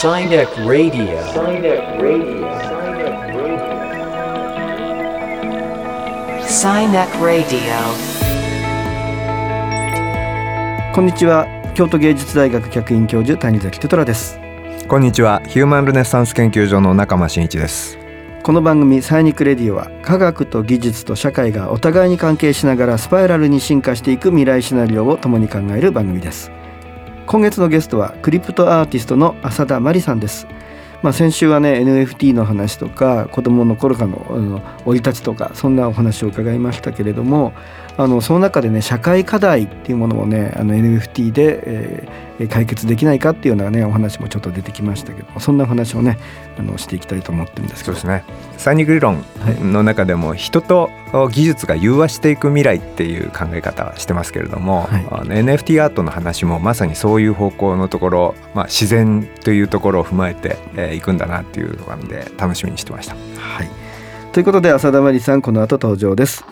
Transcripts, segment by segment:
Sinek Radio. Sinek Radio. Sinek Radio. こんにちは京都芸術大学客員教授谷崎テトラですこんにちはヒューマンルネッサンス研究所の中間真一ですこの番組サイニックレディオは科学と技術と社会がお互いに関係しながらスパイラルに進化していく未来シナリオを共に考える番組です今月のゲストはクリプトアーティストの浅田真理さんです。まあ、先週はね NFT の話とか子どもの頃からのあの生い立ちとかそんなお話を伺いましたけれどもあのその中でね社会課題っていうものをねあの NFT で、えー解決できないかっていうようなねお話もちょっと出てきましたけどそんなお話をねあのしていきたいと思ってるんですけど。そうですね。サイニック理論の中でも人と技術が融和していく未来っていう考え方はしてますけれども、はい。あの NFT アートの話もまさにそういう方向のところ、まあ、自然というところを踏まえてい、えーいくんだなっていうので楽しみにしてました。はい。ということで浅田真理さんこの後登場です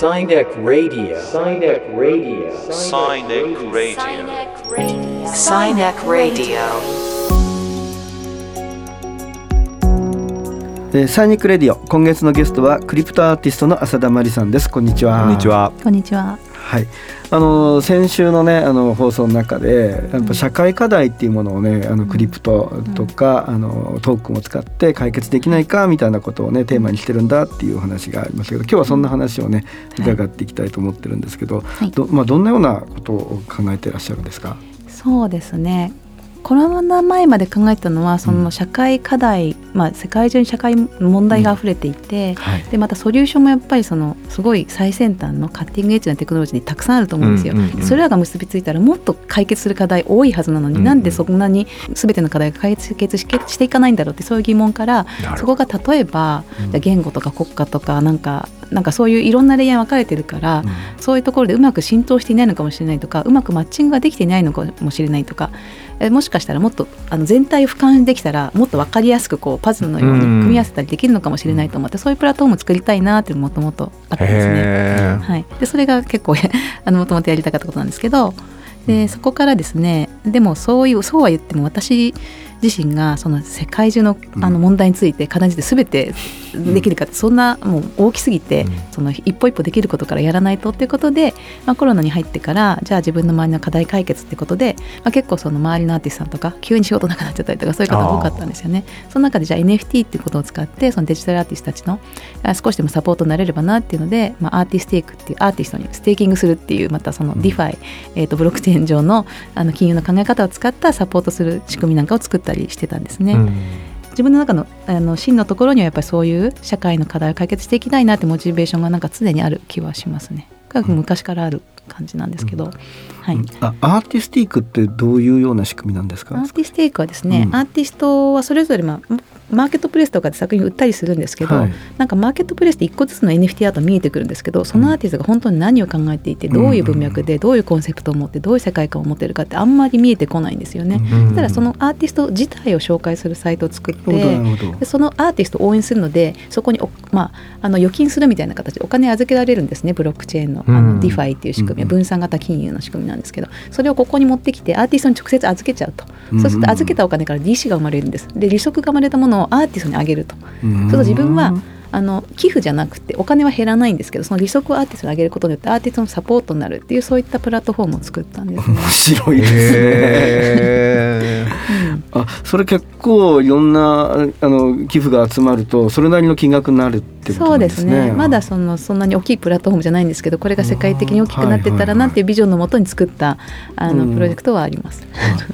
Sinek Radio. Sinek Radio. Sinek Radio. Sinek Radio. えーサイニックレディオ今月のゲストはクリプトアーティストの浅田真理さんですこんにちはこんにちはこんにちは。はい、あの先週のねあの放送の中でやっぱ社会課題っていうものをねあのクリプトとか、あのトークンを使って解決できないかみたいなことをねテーマにしてるんだっていうお話がありましたけど今日はそんな話をね伺っていきたいと思ってるんですけど、はい。どまあ、どんなようなことを考えてらっしゃるんですか、そうですね。コロナ前まで考えてたのはその社会課題、まあ世界中に社会問題が溢れていて、はい。でまたソリューションもやっぱりそのすごい最先端のカッティングエッジなテクノロジーにたくさんあると思うんですよ。うんうんうんそれらが結びついたらもっと解決する課題多いはずなのに、うんうんなんでそんなに全ての課題が解決ししていかないんだろうってそういう疑問からそこが例えば、じゃあ言語とか国家とかなんかなんかそういういろんなレイヤーに分かれてるから、そういうところでうまく浸透していないのかもしれないとかうまくマッチングができていないのかもしれないとかえもしかしたらもっとあの全体を俯瞰できたらもっと分かりやすくこうパズルのように組み合わせたりできるのかもしれないと思って、そういうプラットフォームを作りたいなっていうのもともとあったんですね。はい、でそれが結構 あのもともとやりたかったことなんですけどでそこからですねでもそういうそうは言っても私自身がその世界中のあの問題について課題について全てできるかってそんなもう大きすぎて、その一歩一歩できることからやらないとっていうことで、まあ、コロナに入ってからじゃあ自分の周りの課題解決ってことで、まあ、結構その周りのアーティストさんとか急に仕事なくなっちゃったりとかそういう方が多かったんですよね。その中でじゃあ NFT っていうことを使ってそのデジタルアーティストたちのあ少しでもサポートになれればなっていうので、まあ、アーティステークっていうアーティストにステーキングするっていうまたその DeFi、えー、とブロックチェーン上のあの金融の考え方を使ったサポートする仕組みなんかを作ったりしてたんですね。うん自分の中のあの真のところにはやっぱりそういう社会の課題を解決していきたいなってモチベーションがなんか常にある気はしますね。が昔からある感じなんですけど、はい。あアーティスティックってどういうような仕組みなんですか？アーティステイクはですね、うんアーティストはそれぞれ、まあ、マーケットプレイスとかで作品を売ったりするんですけど、はい。なんかマーケットプレイスで一個ずつの NFT アート見えてくるんですけどそのアーティストが本当に何を考えていてどういう文脈でどういうコンセプトを持ってどういう世界観を持ってるかってあんまり見えてこないんですよね。うん。ただそのアーティスト自体を紹介するサイトを作ってそのアーティストを応援するのでそこにお、まあ、あの預金するみたいな形でお金預けられるんですねブロックチェーンのあうん。の DeFi っていう仕組みは分散型金融の仕組みなんですけどそれをここに持ってきてアーティストに直接預けちゃうと、うん。そうすると預けたお金から利子が生まれるんです。で利息が生まれたものアーティストにあげると、うんそうすると自分はあの寄付じゃなくてお金は減らないんですけどその利息をアーティストにあげることによってアーティストのサポートになるっていうそういったプラットフォームを作ったんですね。面白いですね。へーうんあそれ結構いろんなあの寄付が集まるとそれなりの金額になるってことそうでなんですすね。ねまだそのそんなに大きいプラットフォームじゃないんですけどこれが世界的に大きくなってたらなっていうビジョンのもとに作ったあのうんプロジェクトはあります。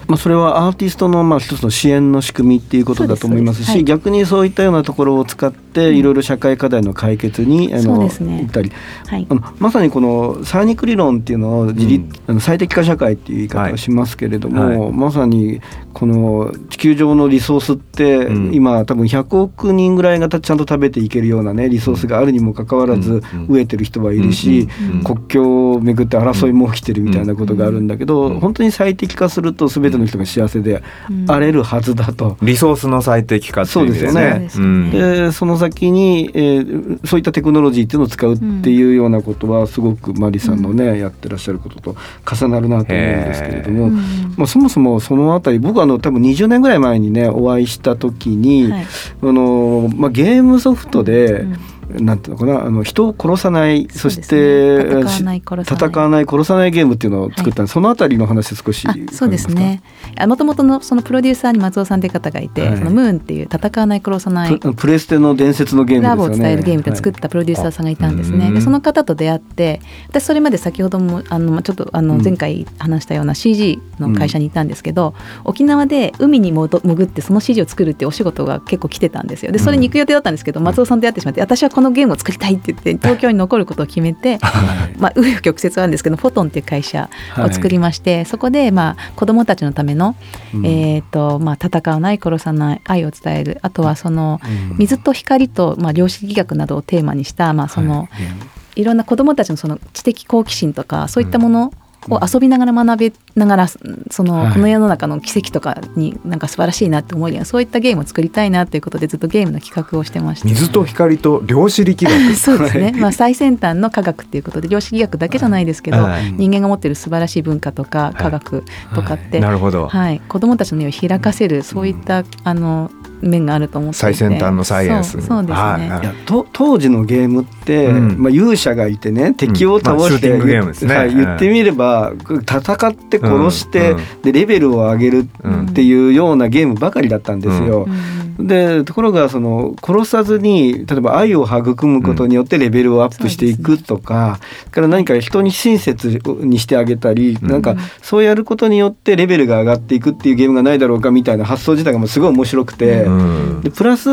まあそれはアーティストのまあ一つの支援の仕組みっていうことだと思いますし、そうですそうです逆にそういったようなところを使っていろいろ社会課題の解決にあのね。行ったり、はい。あのまさにこのサーニック理論っていうのを自立、うん。あの最適化社会っていう言い方をしますけれども、はい。まさにこの地球上のリソースって、うん。今多分100億人ぐらいがちゃんと食べていけるようなねリソースがあるにもかかわらず、うん。飢えてる人はいるし、国境をめぐって争いも起きてるみたいなことがあるんだけど、うん。本当に最適化すると全ての人が幸せでうん。あれるはずだと。リソースの最適化っていう意味ですね。そうですよね。ん。でその先にに、えーそういったテクノロジーっていうのを使うっていうようなことはすごくマリさんのね、やってらっしゃることと重なるなと思うんですけれども、うんまあ、そもそもそのあたり僕はあの多分20年ぐらい前にねお会いした時に、はい。あのまあ、ゲームソフトで、うんなんていうのかなあの人を殺さないそ,、して戦わない殺さない。戦わない殺さないゲームっていうのを作った。んで、そのあたりの話少しあそうですね。もともとのそのプロデューサーに松尾さんという方がいて、はい。そのムーンっていう戦わない殺さないププレステの伝説のゲームですラブを伝えるゲームで作っはたプロデューサーさんがいたんですね。はいでその方と出会って私それまで先ほどもあのまあちょっとあうん。の前回話したような CG の会社にいたんですけど、沖縄で海に潜ってその CG を作るっていうお仕事が結構来てたんですよ。でそれに行く予定だったんですけど、松尾さんと出会ってしまって私はこのゲームを作りたいって言って東京に残ることを決めて。い はい。まあ、紆余曲折なんですけどフォトンっていう会社を作りまして、そこでまあ子どもたちのための、うん。えーとまあ、戦わない殺さない愛を伝える。あとはそのうん。水と光と、まあ、量子力学などをテーマにした、まあそのい、ろんな子どもたちのその知的好奇心とかそういったものを遊びながら学べながらその、はい。この世の中の奇跡とかになんか素晴らしいなって思えるようなそういったゲームを作りたいなということでずっとゲームの企画をしてました。水と光と量子力。学 そうですね、まあ、最先端の科学っていうことで量子力学だけじゃないですけど、はい。人間が持ってる素晴らしい文化とか科学とかって、なるほど。はい、子どもたちの目を開かせるそういった、あの面があると思って最先端のサイエンス。そうそうですね、はい。いやと当時のゲームって、うん。まあ、勇者がいてね敵を倒して、まあシューティングゲームですね。はい、言ってみれば戦って殺して、うん。うん。でレベルを上げるうんっていうようなゲームばかりだったんですよ。うん。でところがその殺さずに例えば愛を育むことによってレベルをアップしていくとか、それから何か人に親切にしてあげたり、うん。なんかそうやることによってレベルが上がっていくっていうゲームがないだろうかみたいな発想自体がもうすごい面白くて。うん。でプラス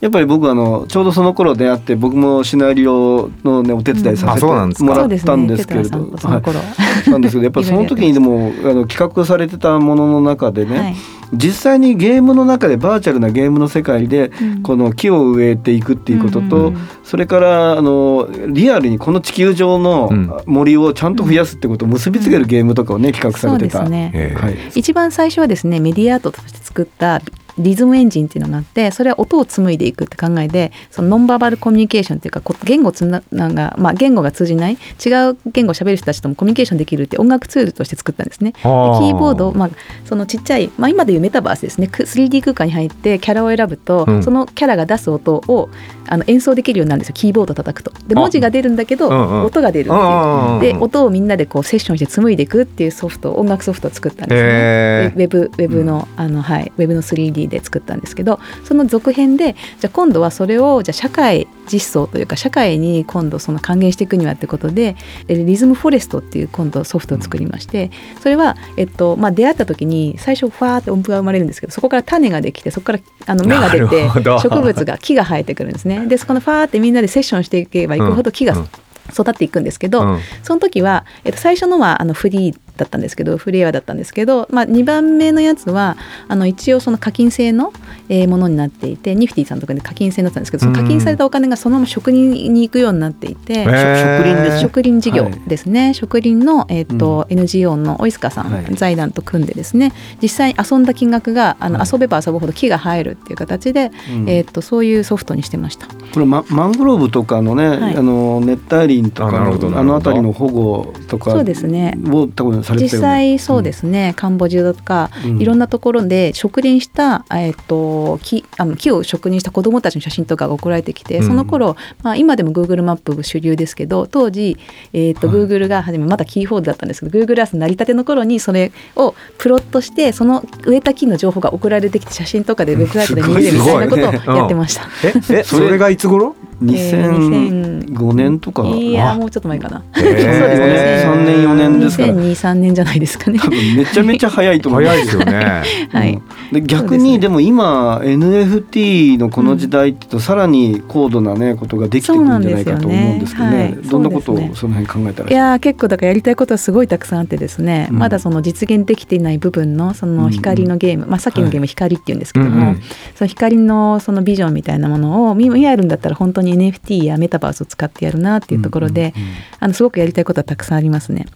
やっぱり僕はあのちょうどその頃出会って僕もシナリオの、ね、お手伝いさせてもらったんですけれど、テトラさんとその頃はい。なんですけどやっぱりその時にでもあの企画されてたものの中でね、はい。実際にゲームの中でバーチャルなゲームの世界でうん。この木を植えていくっていうことと、それからあのリアルにこの地球上のうん。森をちゃんと増やすってことを結びつけるゲームとかをね企画されてた。ね、ええはい。一番最初はですねメディアアートとして作ったリズムエンジンっていうのがあってそれは音を紡いでいくって考えでそのノンバーバルコミュニケーションっていうかこ言語つなが、まあ、言語が通じない違う言語を喋る人たちともコミュニケーションできるって音楽ツールとして作ったんですね。でキはあーボード、まあ、そのちっちゃい、まあ、今でいうメタバースですね。く 3D 空間に入ってキャラを選ぶと、うん。そのキャラが出す音をあの演奏できるようになるんですよ。キーボード叩くと。であ。文字が出るんだけど、うんうん。音が出るっていう。うんで音をみんなでこうセッションして紡いでいくっていうソフト音楽ソフトを作ったんですね。へウェブウェブの,、あのはい。ウェブの 3D で作ったんですけどその続編でじゃあ今度はそれをじゃあ社会実装というか社会に今度その還元していくにはってことでえリズムフォレストっていう今度ソフトを作りましてそれは、えっとまあ、出会った時に最初ファーって音符が生まれるんですけどそこから種ができてそこからあの芽が出て植物が木が生えてくるんですね。でそこのファーってみんなでセッションしていけばいくほど木がうん。育っていくんですけど、うん。その時は、えっと、最初のはあのフリーだったんですけどフリーエアだったんですけど、まあ、2番目のやつはあの一応その課金制の、えーものになっていてニフティさんとかで課金制になったんですけどその課金されたお金がそのまま職人に行くようになっていて。へー。植林です。ね植林事業はい。ですね、植林の、えーと NGO のオイスカさん、はい。財団と組んでですね。実際に遊んだ金額があの、はい。遊べば遊ぶほど木が生えるっていう形で、うん。えー、とそういうソフトにしてました。これママングローブとかのね、はい。あの熱帯林とかのあの辺りの保護とかそうですね。を多分されてね実際そうですね、カンボジアとか、うん。いろんなところで植林した、えー、と木あの木を植林した子どもたちの写真とかが送られてきて、うん。その頃、まあ今でも Google マップ主流ですけど当時、えーとはい。Google が初めまだキーホードだったんですけど Google Earth 成り立ての頃にそれをプロットしてその植えた木の情報が送られてきて写真とかでウェブサイトで見れるみたいなことをやってました。ええそれがいつ頃？2005年とか、いやもうちょっと前かな。へー。そうですね。3年4年ですから2002、3年じゃないですかね。多分めちゃめちゃ早いと思う早いです。よ ねはい。うん。で逆にでも今 NFT のこの時代って言うとさらに高度なねことができてくるんじゃないかと思うんですけどね。そうなんですよ。ねどんなことをその辺考えたら。いやー結構だからやりたいことはすごいたくさんあってですね、うん。まだその実現できていない部分のその光のゲーム、まあ、さっきのゲーム光っていうんですけども、その光のそのビジョンみたいなものを見見えるんだったら本当に NFT やメタバースを使ってやるなっていうところで、あのすごくやりたいことはたくさんありますね。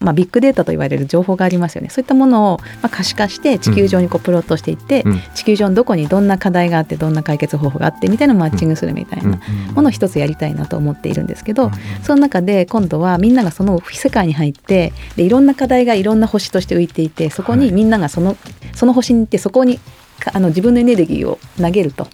まあ、ビッグデータと言われる情報がありますよね。そういったものをまあ可視化して地球上にこうプロットしていって、うん。地球上のどこにどんな課題があってどんな解決方法があってみたいなマッチングするみたいなものを一つやりたいなと思っているんですけど、その中で今度はみんながその世界に入ってでいろんな課題がいろんな星として浮いていてそこにみんながそのその星に行ってそこにかあの自分のエネルギーを投げると、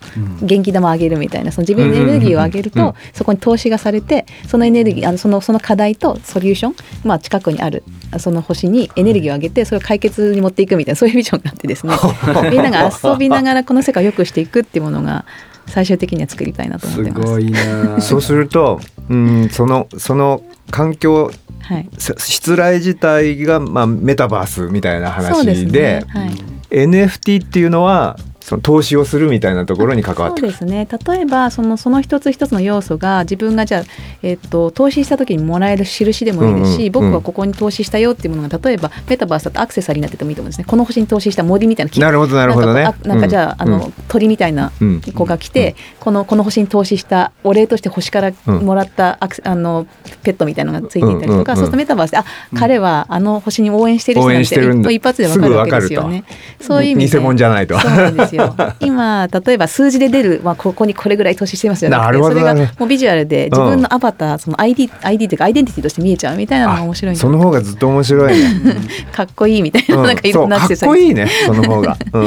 元気玉を上げるみたいな。その自分のエネルギーを上げると、そこに投資がされてそのエネルギーあのそのその課題とソリューション、まあ、近くにあるその星にエネルギーを上げてそれを解決に持っていくみたいなそういうビジョンがあってですね。みんなが遊びながらこの世界を良くしていくっていうものが最終的には作りたいなと思っすてます。ごいな。そうすると、うん、そのその環境はい。し失礼自体がまあメタバースみたいな話でね。はい NFT っていうのはその投資をするみたいなところに関わって。そうですね。例えばそのその一つ一つの要素が自分がじゃあ、えっと投資した時にもらえる印でもいいですし、うんうん僕はここに投資したよっていうものが例えばメタバースだとアクセサリーになっててもいいと思うんですね。この星に投資した森みたいななるほどなるほどね。なんかじゃあ,、うん。あの鳥みたいなうん。子が来て、このこの星に投資したお礼として星からもらったアクセあのペットみたいなのがついていたりとか、うんうんうん。そうするとメタバースであ、彼はあの星に応援してる人応なんて一発でわかるわけですよね。そういう意味で。偽物じゃないと。そうなんですよ。今例えば数字で出る、まあ、ここにこれぐらい投資してますよね。なるほどそれがもうビジュアルで自分のアバター、その ID ID というかアイデンティティとして見えちゃうみたいなのが面白いその方がずっと面白いね。かっこいいみたいな、うんなんかいろんなかっアクセサリーこいいねその方が。う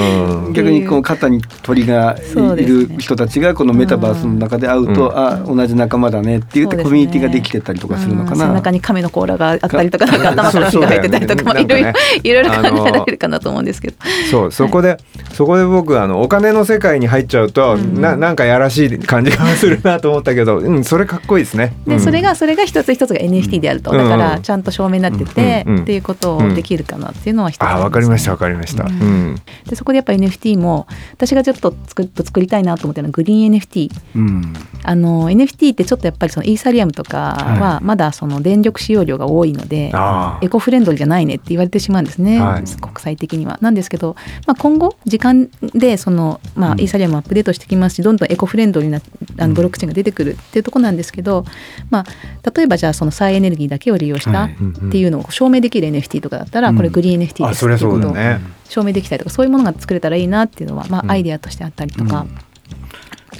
ん。逆にこう肩に鳥がいる人たちがこのメタバースの中で会うと、うんあ同じ仲間だねって言ってコミュニティができてたりとかするのかな。うん背中に亀の甲羅があったりとか、なんか頭から火が入ってたりとか、いろいろいろいろあの考えられるかなと思うんですけど。そうそこで、そこで僕あのお金の世界に入っちゃうと、ななんかやらしい感じがするなと思ったけど、うんそれかっこいいですね。で、うん。それがそれが一つ一つが NFT であると、うんだからちゃんと証明になってて、うんうん。っていうことをできるかなっていうのは一つ。ありわかりましたわかりました。うん。でそこでやっぱ NFT も私がちょっと作っ作りたいなと思ってるのはグリーン NFT うん。あの NFT ってちょっとやっぱりそのイーサリアムとかははまだその電力使用量が多いので、ああ。エコフレンドリーじゃないねって言われてしまうんですね、はい。国際的には。なんですけど、まあ、今後時間でその、まあ、イーサリアムアップデートしてきますしどんどんエコフレンドリーなあのブロックチェーンが出てくるっていうところなんですけど、まあ、例えばじゃあその再エネルギーだけを利用したはい。っていうのを証明できる NFT とかだったらこれグリーン NFT ですっていうことを。証明できたりとかそういうものが作れたらいいなっていうのは、まあ、アイデアとしてあったりとか。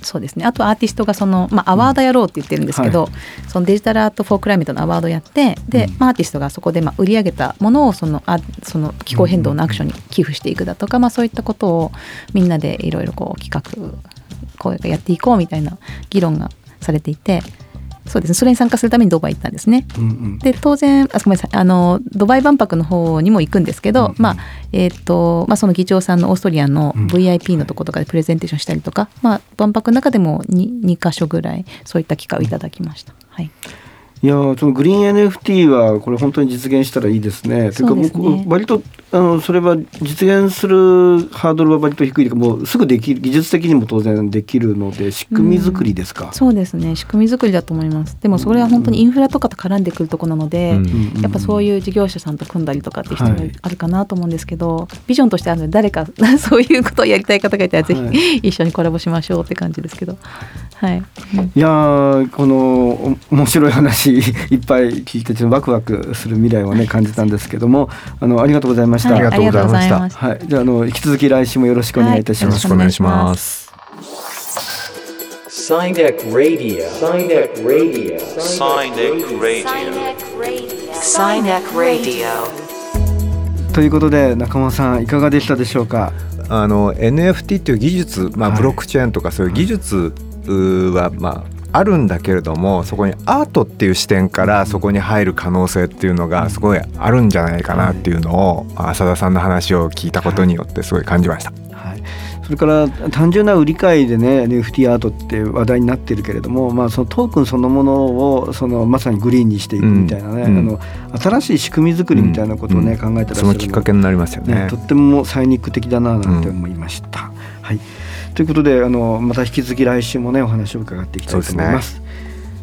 そうですね。あとアーティストがその、まあ、アワードやろうって言ってるんですけど、そのデジタルアート・フォー・クライメットのアワードやってで、まあ、アーティストがそこでまあ売り上げたものをそのあその気候変動のアクションに寄付していくだとか、まあ、そういったことをみんなでいろいろこう企画こうやっていこうみたいな議論がされていてそうですね。それに参加するためにドバイ行ったんですね。うんうん。で当然あごめんなさい。あのドバイ万博の方にも行くんですけど、まあえーとまあ、その議長さんのオーストリアの VIP のとことかでプレゼンテーションしたりとか、まあ、万博の中でも 2, 2箇所ぐらいそういった機会をいただきました。はい。いやーそのグリーン NFT はこれ本当に実現したらいいですね。というか僕割とあのそれは実現するハードルは割と低いもうすぐできる技術的にも当然できるので仕組み作りですか？そうですね。仕組み作りだと思います。でもそれは本当にインフラとかと絡んでくるところなので、うん。やっぱそういう事業者さんと組んだりとかっていう必要がはい。あるかなと思うんですけど、ビジョンとしてあるので誰か そういうことをやりたい方がいたらぜひ、は一緒にコラボしましょうって感じですけど。はい、うんいやーこのお面白い話いっぱい聞いてちょっとワクワクする未来をね感じたんですけどもあのありがとうございました。はいありがとうございましたありがとうございますはい、じゃああの引き続き来週もよろしくお願いいたしよます。ろしくお願いします。Radio. Radio. Radio. Radio. ということで中間さんいかがでしたでしょうか？あの NFT っていう技術、まあ、はいブロックチェーンとかそういう技術うは、まあ、あるんだけれどもそこにアートっていう視点からそこに入る可能性っていうのがすごいあるんじゃないかなっていうのを浅田さんの話を聞いたことによってすごい感じました。はい、それから単純な売り買いでね NFT アートって話題になってるけれども、まあ、そのトークンそのものをそのまさにグリーンにしていくみたいなね、うん。あの新しい仕組み作りみたいなことをね、うん。考えてらそのきっかけになりますよね。ねとってもサイニック的だななんて思いました。はい、ということであのまた引き続き来週もねお話を伺っていきたいと思います。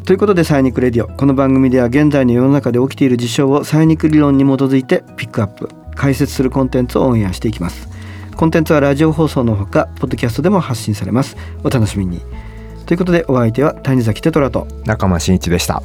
ということで「サイニックレディオ」この番組では現在の世の中で起きている事象をサイニック理論に基づいてピックアップ解説するコンテンツをオンエアしていきます。コンテンツはラジオ放送のほかポッドキャストでも発信されます。お楽しみに。ということでお相手は谷崎テトラと中間真一でした